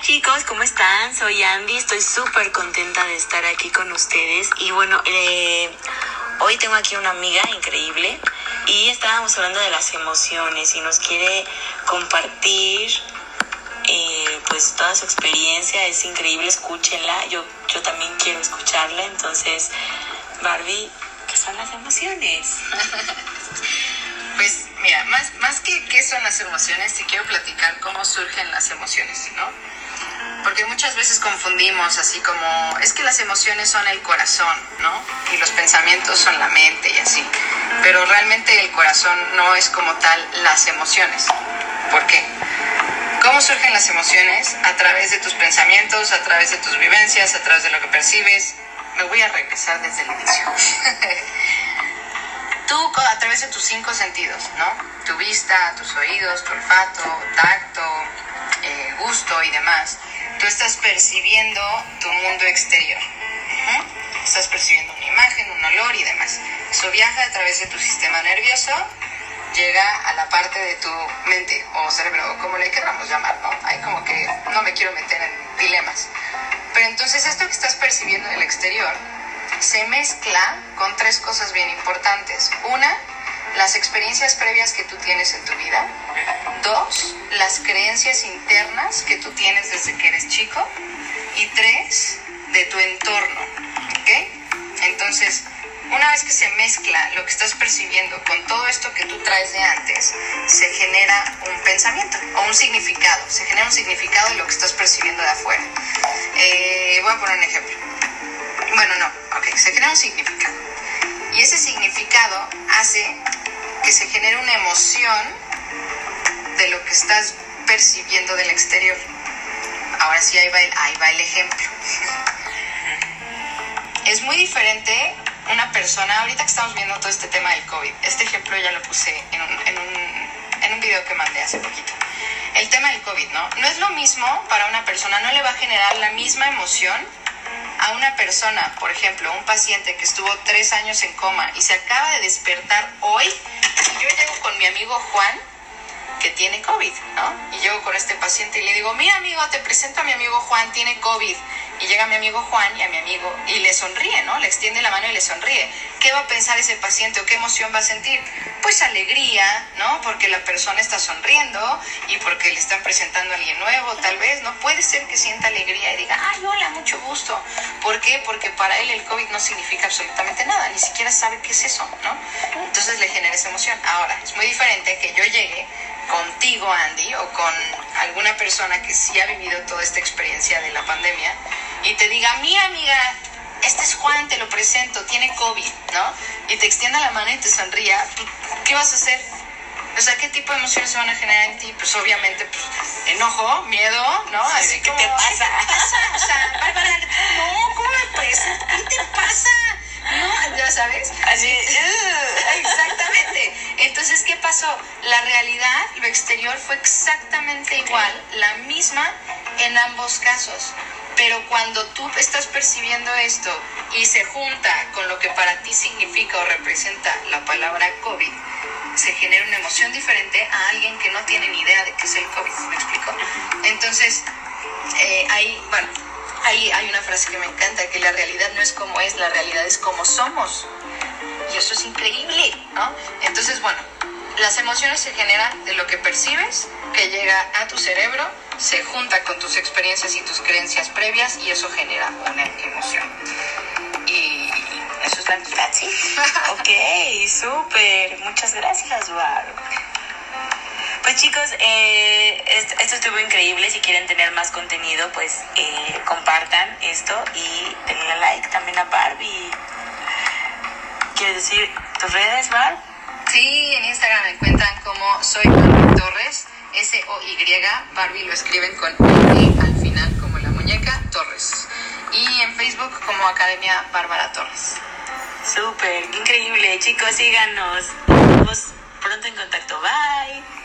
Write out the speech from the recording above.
Chicos, ¿cómo están? Soy Andy, estoy súper contenta de estar aquí con ustedes y bueno, eh, hoy tengo aquí una amiga increíble y estábamos hablando de las emociones y nos quiere compartir eh, pues toda su experiencia, es increíble, escúchenla, yo, yo también quiero escucharla, entonces Barbie, ¿qué son las emociones? Pues mira, más, más que qué son las emociones, te quiero platicar cómo surgen las emociones, ¿no? Porque muchas veces confundimos así como, es que las emociones son el corazón, ¿no? Y los pensamientos son la mente y así. Pero realmente el corazón no es como tal las emociones. ¿Por qué? ¿Cómo surgen las emociones? A través de tus pensamientos, a través de tus vivencias, a través de lo que percibes. Me voy a regresar desde el inicio. Tú a través de tus cinco sentidos, ¿no? Tu vista, tus oídos, tu olfato, tacto, Tú estás percibiendo tu mundo exterior. Estás percibiendo una imagen, un olor y demás. Eso viaja a través de tu sistema nervioso, llega a la parte de tu mente o cerebro, como le queramos llamar, ¿no? Hay como que no me quiero meter en dilemas. Pero entonces esto que estás percibiendo del exterior se mezcla con tres cosas bien importantes. Una, las experiencias previas que tú tienes en tu vida. Dos, las creencias internas que tú tienes desde que eres chico. Y tres, de tu entorno. ¿Ok? Entonces, una vez que se mezcla lo que estás percibiendo con todo esto que tú traes de antes, se genera un pensamiento o un significado. Se genera un significado de lo que estás percibiendo de afuera. Eh, voy a poner un ejemplo. Bueno, no, ok, se genera un significado. Y ese significado hace que se genere una emoción de lo que estás percibiendo del exterior. Ahora sí, ahí va el, ahí va el ejemplo. Es muy diferente una persona, ahorita que estamos viendo todo este tema del COVID, este ejemplo ya lo puse en un, en un, en un video que mandé hace poquito. El tema del COVID, ¿no? No es lo mismo para una persona, no le va a generar la misma emoción a una persona, por ejemplo, un paciente que estuvo tres años en coma y se acaba de despertar hoy, y yo llego con mi amigo Juan, que tiene COVID, ¿no? Y llego con este paciente y le digo, mira amigo, te presento a mi amigo Juan, tiene COVID. Y llega mi amigo Juan y a mi amigo y le sonríe, ¿no? Le extiende la mano y le sonríe. ¿Qué va a pensar ese paciente o qué emoción va a sentir? Pues alegría, ¿no? Porque la persona está sonriendo y porque le están presentando a alguien nuevo, tal vez, ¿no? Puede ser que sienta alegría y diga, ay, hola, mucho gusto. ¿Por qué? Porque para él el COVID no significa absolutamente nada, ni siquiera sabe qué es eso, ¿no? Entonces le genera esa emoción. Ahora, es muy diferente que yo llegue contigo, Andy, o con alguna persona que sí ha vivido toda esta experiencia de la pandemia y te diga, mi amiga, este es Juan, te lo presento, tiene COVID, ¿no? Y te extienda la mano y te sonría, ¿qué vas a hacer? O sea, ¿qué tipo de emociones se van a generar en ti? Pues obviamente, pues, enojo, miedo, ¿no? Así ¿Qué como, te pasa? ¿Qué te pasa? O sea, Bárbara, no, ¿cómo me presas? ¿Qué te pasa? No, ya sabes. Así, Exactamente. Entonces, ¿qué pasó? La realidad, lo exterior fue exactamente igual, la misma en ambos casos. Pero cuando tú estás percibiendo esto y se junta con lo que para ti significa o representa la palabra COVID, se genera una emoción diferente a alguien que no tiene ni idea de qué es el COVID. ¿Me explico? Entonces, eh, ahí, bueno, ahí hay una frase que me encanta, que la realidad no es como es, la realidad es como somos. Y eso es increíble, ¿no? Entonces, bueno, las emociones se generan de lo que percibes, que llega a tu cerebro, se junta con tus experiencias y tus creencias previas y eso genera una emoción. Y eso es la verdad, sí. ok, súper, muchas gracias, Barb. Pues chicos, eh, esto, esto estuvo increíble. Si quieren tener más contenido, pues eh, compartan esto y denle like también a Barbie. ¿Quieres decir tus redes, Barb? Sí, en Instagram Barbie lo escriben con E al final como la muñeca Torres. Y en Facebook como Academia Bárbara Torres. Súper, increíble. Chicos, síganos. Estamos pronto en contacto. Bye.